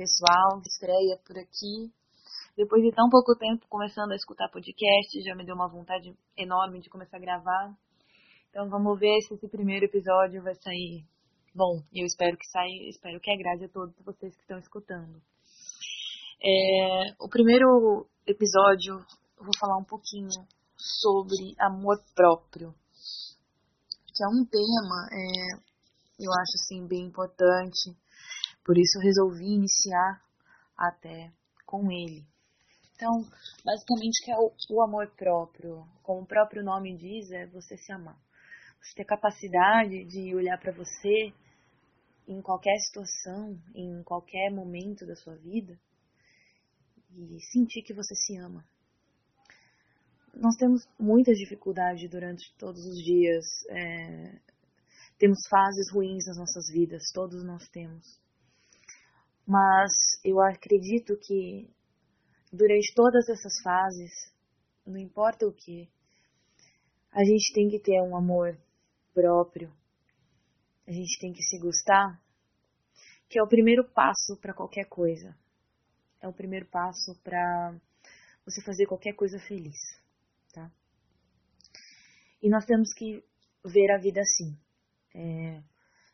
pessoal, estreia por aqui. Depois de tão pouco tempo começando a escutar podcast, já me deu uma vontade enorme de começar a gravar. Então vamos ver se esse primeiro episódio vai sair bom. Eu espero que saia, espero que agrade a todos vocês que estão escutando. É, o primeiro episódio eu vou falar um pouquinho sobre amor próprio, que é um tema, é, eu acho assim bem importante por isso resolvi iniciar até com ele. Então, basicamente, que é o, o amor próprio. Como o próprio nome diz, é você se amar. Você ter capacidade de olhar para você em qualquer situação, em qualquer momento da sua vida e sentir que você se ama. Nós temos muitas dificuldades durante todos os dias. É, temos fases ruins nas nossas vidas, todos nós temos. Mas eu acredito que durante todas essas fases, não importa o que, a gente tem que ter um amor próprio, a gente tem que se gostar, que é o primeiro passo para qualquer coisa. É o primeiro passo para você fazer qualquer coisa feliz, tá? E nós temos que ver a vida assim. É,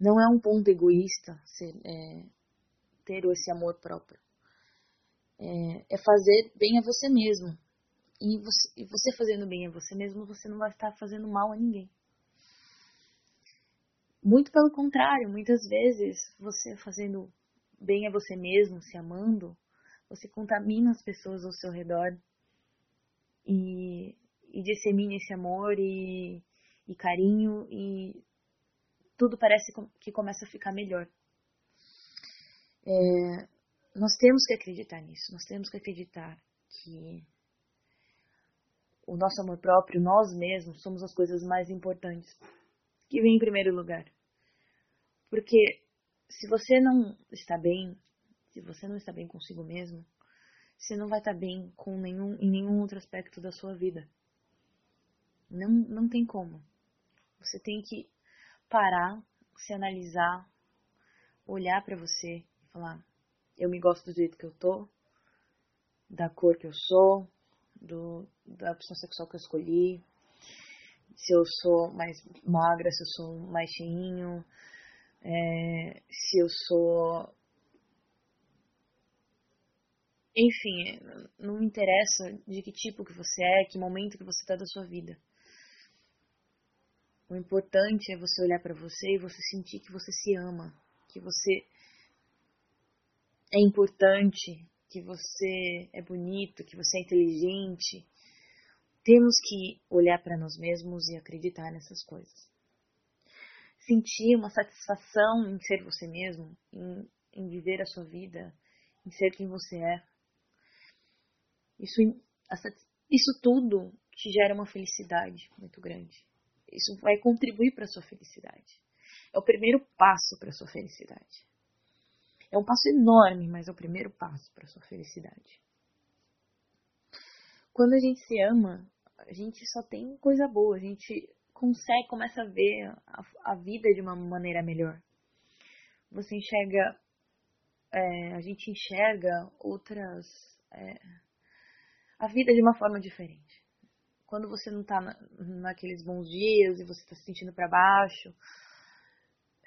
não é um ponto egoísta ser, é, ter esse amor próprio. É, é fazer bem a você mesmo. E você, e você fazendo bem a você mesmo, você não vai estar fazendo mal a ninguém. Muito pelo contrário, muitas vezes você fazendo bem a você mesmo, se amando, você contamina as pessoas ao seu redor e, e dissemina esse amor e, e carinho e tudo parece que começa a ficar melhor. É, nós temos que acreditar nisso, nós temos que acreditar que o nosso amor próprio, nós mesmos, somos as coisas mais importantes que vem em primeiro lugar. Porque se você não está bem, se você não está bem consigo mesmo, você não vai estar bem com nenhum, em nenhum outro aspecto da sua vida. Não, não tem como. Você tem que parar, se analisar, olhar para você falar, eu me gosto do jeito que eu tô, da cor que eu sou, do, da opção sexual que eu escolhi, se eu sou mais magra, se eu sou mais cheinho, é, se eu sou. Enfim, não me interessa de que tipo que você é, que momento que você está da sua vida. O importante é você olhar para você e você sentir que você se ama, que você é importante, que você é bonito, que você é inteligente. Temos que olhar para nós mesmos e acreditar nessas coisas. Sentir uma satisfação em ser você mesmo, em, em viver a sua vida, em ser quem você é. Isso, isso tudo te gera uma felicidade muito grande. Isso vai contribuir para a sua felicidade. É o primeiro passo para a sua felicidade. É um passo enorme, mas é o primeiro passo para a sua felicidade. Quando a gente se ama, a gente só tem coisa boa, a gente consegue, começa a ver a, a vida de uma maneira melhor. Você enxerga, é, a gente enxerga outras, é, a vida de uma forma diferente. Quando você não está na, naqueles bons dias e você está se sentindo para baixo,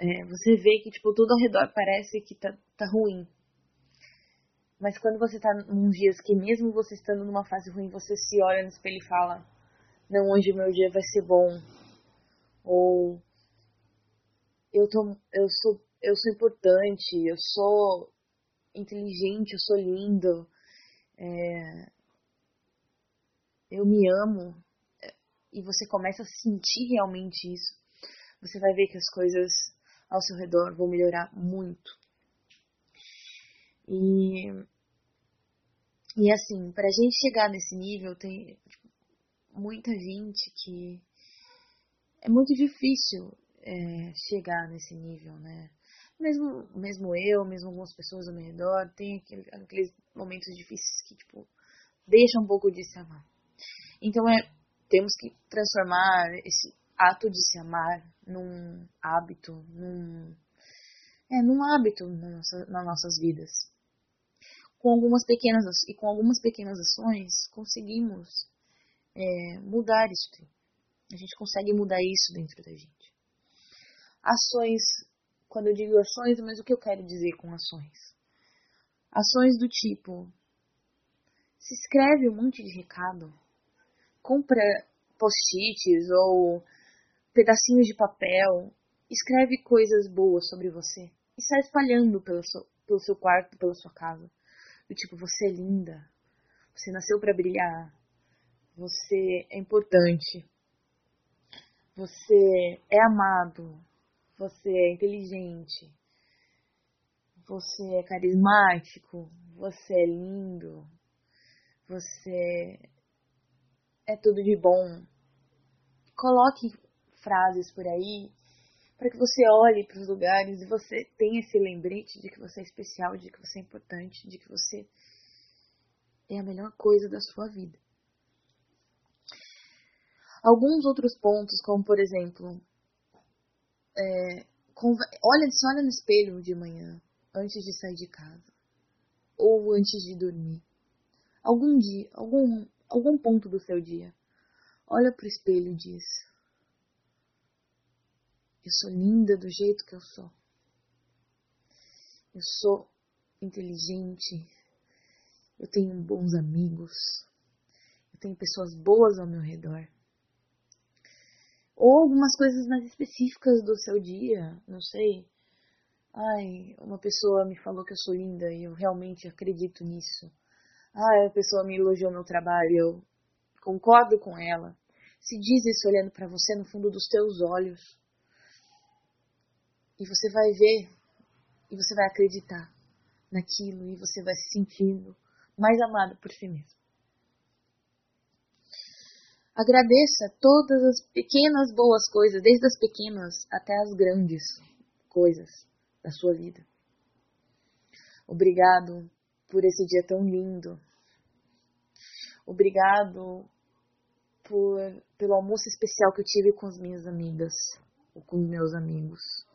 é, você vê que tipo, tudo ao redor parece que tá, tá ruim. Mas quando você tá num dias que mesmo você estando numa fase ruim, você se olha no espelho e fala, não, hoje meu dia vai ser bom. Ou eu tô, eu sou, eu sou importante, eu sou inteligente, eu sou lindo, é, eu me amo. E você começa a sentir realmente isso. Você vai ver que as coisas ao seu redor vão melhorar muito. E, e assim, para a gente chegar nesse nível, tem tipo, muita gente que é muito difícil é, chegar nesse nível, né? Mesmo, mesmo eu, mesmo algumas pessoas ao meu redor, tem aquele, aqueles momentos difíceis que, tipo, deixam um pouco de se amar. Então, é, temos que transformar esse ato de se amar num hábito, num, é, num hábito na nossa, nas nossas vidas. com algumas pequenas e com algumas pequenas ações conseguimos é, mudar isso. A gente consegue mudar isso dentro da gente. Ações, quando eu digo ações, mas o que eu quero dizer com ações? Ações do tipo: se escreve um monte de recado, compra post-its ou pedacinhos de papel, escreve coisas boas sobre você e sai espalhando pelo seu, pelo seu quarto, pela sua casa. Do tipo, você é linda, você nasceu para brilhar, você é importante, você é amado, você é inteligente, você é carismático, você é lindo, você é tudo de bom. Coloque frases por aí para que você olhe para os lugares e você tenha esse lembrete de que você é especial, de que você é importante, de que você é a melhor coisa da sua vida. Alguns outros pontos, como por exemplo, é, olha, se olha no espelho de manhã, antes de sair de casa, ou antes de dormir. Algum dia, algum, algum ponto do seu dia, olha para o espelho e diz: eu sou linda do jeito que eu sou. Eu sou inteligente. Eu tenho bons amigos. Eu tenho pessoas boas ao meu redor. Ou algumas coisas mais específicas do seu dia, não sei. Ai, uma pessoa me falou que eu sou linda e eu realmente acredito nisso. Ai, a pessoa me elogiou meu trabalho eu concordo com ela. Se diz isso olhando para você no fundo dos teus olhos. E você vai ver e você vai acreditar naquilo e você vai se sentindo mais amado por si mesmo. Agradeça todas as pequenas boas coisas, desde as pequenas até as grandes coisas da sua vida. Obrigado por esse dia tão lindo. Obrigado por, pelo almoço especial que eu tive com as minhas amigas ou com os meus amigos.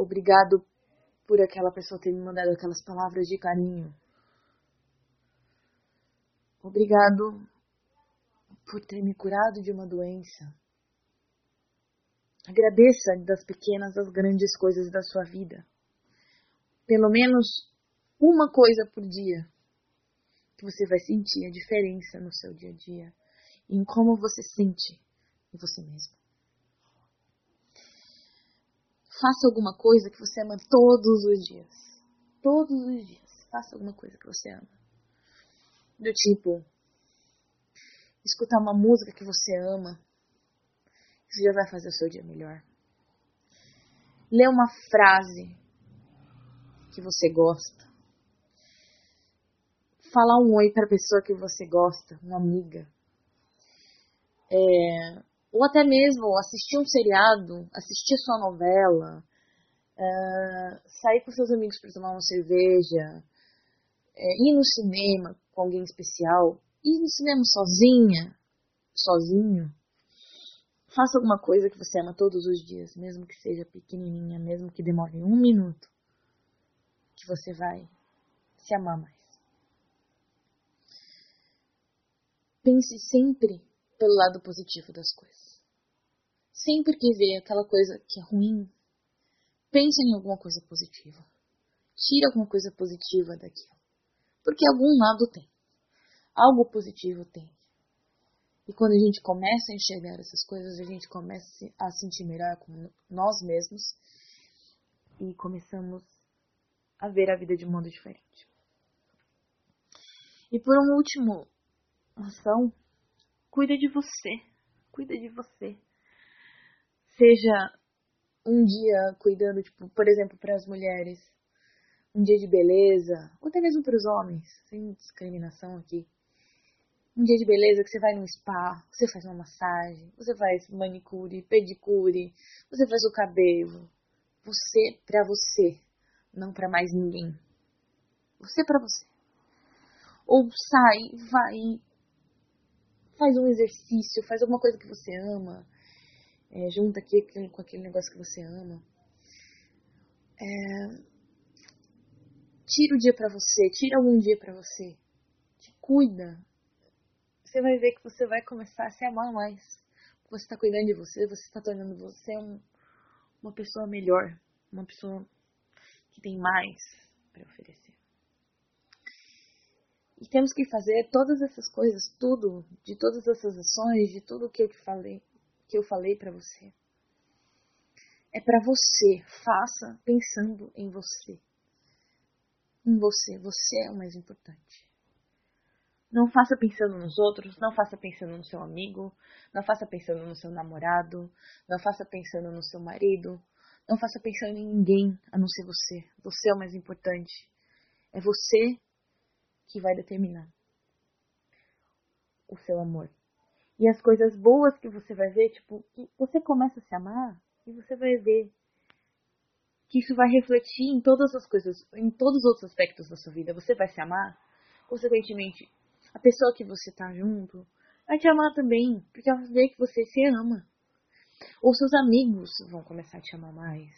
Obrigado por aquela pessoa ter me mandado aquelas palavras de carinho. Obrigado por ter me curado de uma doença. Agradeça das pequenas às grandes coisas da sua vida. Pelo menos uma coisa por dia que você vai sentir a diferença no seu dia a dia, em como você sente em você mesmo. Faça alguma coisa que você ama todos os dias. Todos os dias. Faça alguma coisa que você ama. Do tipo, escutar uma música que você ama. Isso já vai fazer o seu dia melhor. Ler uma frase que você gosta. Falar um oi para a pessoa que você gosta, uma amiga. É, ou até mesmo assistir um seriado, assistir sua novela, uh, sair com seus amigos para tomar uma cerveja, é, ir no cinema com alguém especial, ir no cinema sozinha, sozinho. Faça alguma coisa que você ama todos os dias, mesmo que seja pequenininha, mesmo que demore um minuto, que você vai se amar mais. Pense sempre pelo lado positivo das coisas. Sempre que vê aquela coisa que é ruim, pense em alguma coisa positiva. Tire alguma coisa positiva daquilo. Porque algum lado tem. Algo positivo tem. E quando a gente começa a enxergar essas coisas, a gente começa a sentir melhor com nós mesmos e começamos a ver a vida de um modo diferente. E por um último ação, cuida de você. Cuida de você seja um dia cuidando, tipo, por exemplo, para as mulheres, um dia de beleza, ou até mesmo para os homens, sem discriminação aqui. Um dia de beleza que você vai num spa, você faz uma massagem, você faz manicure, pedicure, você faz o cabelo. Você para você, não para mais ninguém. Você para você. Ou sai, vai, faz um exercício, faz alguma coisa que você ama é, junta aqui com aquele negócio que você ama. É, tira o dia para você, tira algum dia para você. Te cuida. Você vai ver que você vai começar a se amar mais. Você está cuidando de você, você está tornando você um, uma pessoa melhor, uma pessoa que tem mais para oferecer. E temos que fazer todas essas coisas, tudo, de todas essas ações, de tudo que eu falei, que eu falei para você. É para você, faça pensando em você. Em você, você é o mais importante. Não faça pensando nos outros, não faça pensando no seu amigo, não faça pensando no seu namorado, não faça pensando no seu marido, não faça pensando em ninguém a não ser você. Você é o mais importante. É você que vai determinar o seu amor. E as coisas boas que você vai ver, tipo, que você começa a se amar e você vai ver que isso vai refletir em todas as coisas, em todos os outros aspectos da sua vida. Você vai se amar, consequentemente, a pessoa que você tá junto vai te amar também, porque ela vai ver que você se ama. Ou seus amigos vão começar a te amar mais.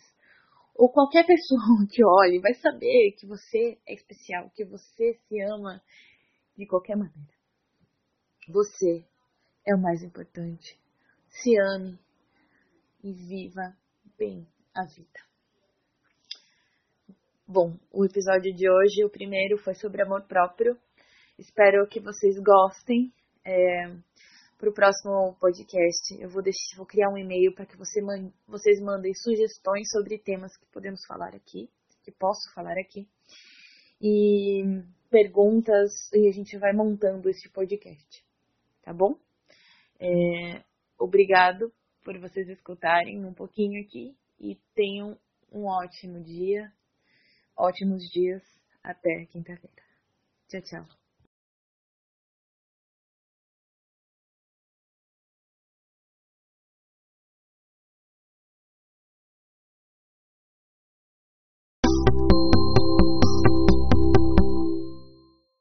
Ou qualquer pessoa que olhe vai saber que você é especial, que você se ama de qualquer maneira. Você é o mais importante. Se ame e viva bem a vida. Bom, o episódio de hoje, o primeiro, foi sobre amor próprio. Espero que vocês gostem. É, para o próximo podcast, eu vou, deixar, vou criar um e-mail para que você man, vocês mandem sugestões sobre temas que podemos falar aqui, que posso falar aqui, e perguntas, e a gente vai montando esse podcast, tá bom? É, obrigado por vocês escutarem um pouquinho aqui e tenham um ótimo dia, ótimos dias, até quinta-feira. Tchau, tchau.